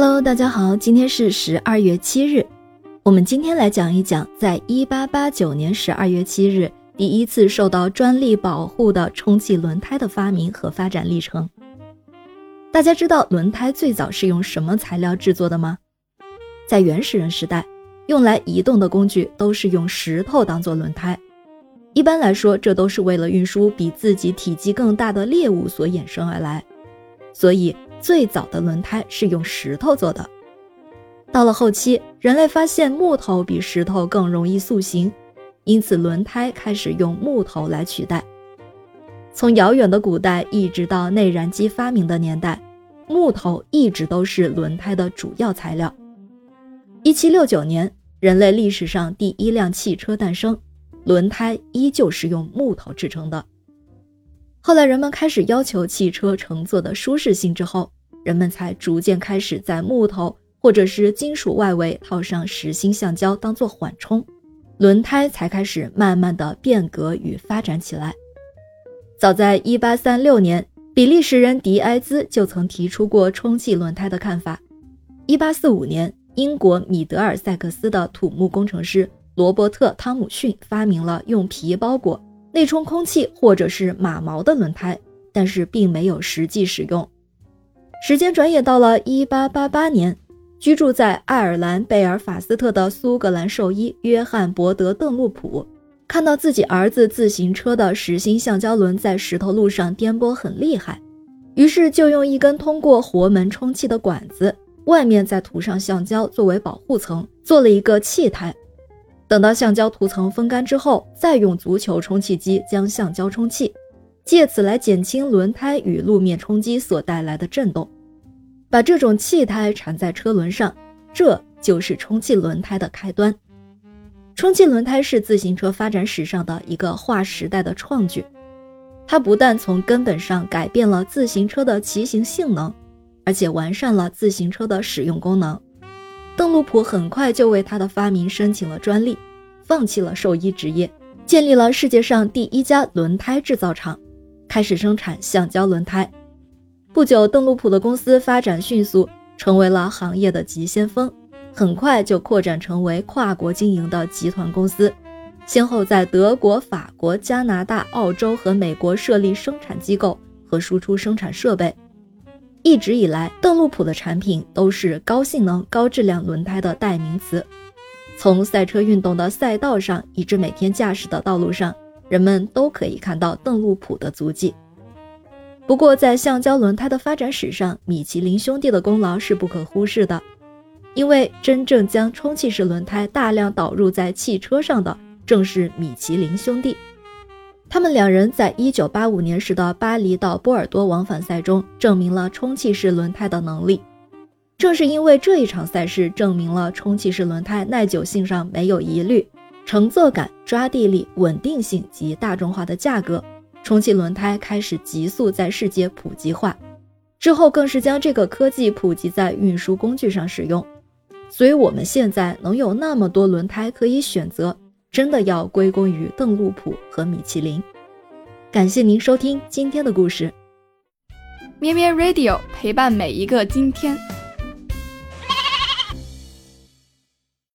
Hello，大家好，今天是十二月七日。我们今天来讲一讲，在一八八九年十二月七日，第一次受到专利保护的充气轮胎的发明和发展历程。大家知道轮胎最早是用什么材料制作的吗？在原始人时代，用来移动的工具都是用石头当做轮胎。一般来说，这都是为了运输比自己体积更大的猎物所衍生而来。所以，最早的轮胎是用石头做的。到了后期，人类发现木头比石头更容易塑形，因此轮胎开始用木头来取代。从遥远的古代一直到内燃机发明的年代，木头一直都是轮胎的主要材料。一七六九年，人类历史上第一辆汽车诞生，轮胎依旧是用木头制成的。后来人们开始要求汽车乘坐的舒适性之后，人们才逐渐开始在木头或者是金属外围套上实心橡胶当做缓冲，轮胎才开始慢慢的变革与发展起来。早在1836年，比利时人迪埃兹就曾提出过充气轮胎的看法。1845年，英国米德尔塞克斯的土木工程师罗伯特汤姆逊发明了用皮包裹。内充空气或者是马毛的轮胎，但是并没有实际使用。时间转眼到了1888年，居住在爱尔兰贝尔法斯特的苏格兰兽医约翰伯德邓禄普，看到自己儿子自行车的实心橡胶轮在石头路上颠簸很厉害，于是就用一根通过活门充气的管子，外面再涂上橡胶作为保护层，做了一个气胎。等到橡胶涂层风干之后，再用足球充气机将橡胶充气，借此来减轻轮胎与路面冲击所带来的震动，把这种气胎缠在车轮上，这就是充气轮胎的开端。充气轮胎是自行车发展史上的一个划时代的创举，它不但从根本上改变了自行车的骑行性能，而且完善了自行车的使用功能。邓禄普很快就为他的发明申请了专利，放弃了兽医职业，建立了世界上第一家轮胎制造厂，开始生产橡胶轮胎。不久，邓禄普的公司发展迅速，成为了行业的急先锋，很快就扩展成为跨国经营的集团公司，先后在德国、法国、加拿大、澳洲和美国设立生产机构和输出生产设备。一直以来，邓禄普的产品都是高性能、高质量轮胎的代名词。从赛车运动的赛道上，以至每天驾驶的道路上，人们都可以看到邓禄普的足迹。不过，在橡胶轮胎的发展史上，米其林兄弟的功劳是不可忽视的，因为真正将充气式轮胎大量导入在汽车上的，正是米其林兄弟。他们两人在一九八五年时的巴黎到波尔多往返赛中，证明了充气式轮胎的能力。正是因为这一场赛事证明了充气式轮胎耐久性上没有疑虑，乘坐感、抓地力、稳定性及大众化的价格，充气轮胎开始急速在世界普及化。之后更是将这个科技普及在运输工具上使用。所以，我们现在能有那么多轮胎可以选择。真的要归功于邓禄普和米其林。感谢您收听今天的故事，咩咩 Radio 陪伴每一个今天。